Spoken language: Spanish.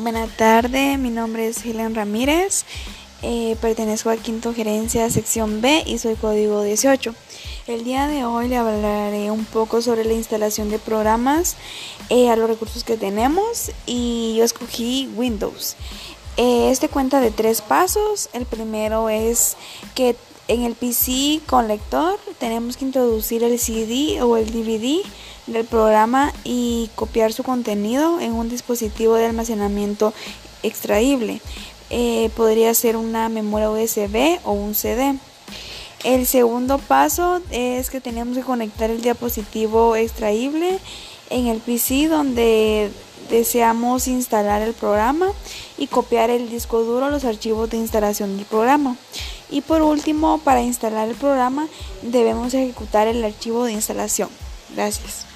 Buenas tardes, mi nombre es Helen Ramírez, eh, pertenezco a Quinto Gerencia Sección B y soy código 18. El día de hoy le hablaré un poco sobre la instalación de programas eh, a los recursos que tenemos y yo escogí Windows. Eh, este cuenta de tres pasos. El primero es que en el PC con lector tenemos que introducir el CD o el DVD del programa y copiar su contenido en un dispositivo de almacenamiento extraíble. Eh, podría ser una memoria USB o un CD. El segundo paso es que tenemos que conectar el dispositivo extraíble en el PC donde deseamos instalar el programa y copiar el disco duro los archivos de instalación del programa. Y por último, para instalar el programa debemos ejecutar el archivo de instalación. Gracias.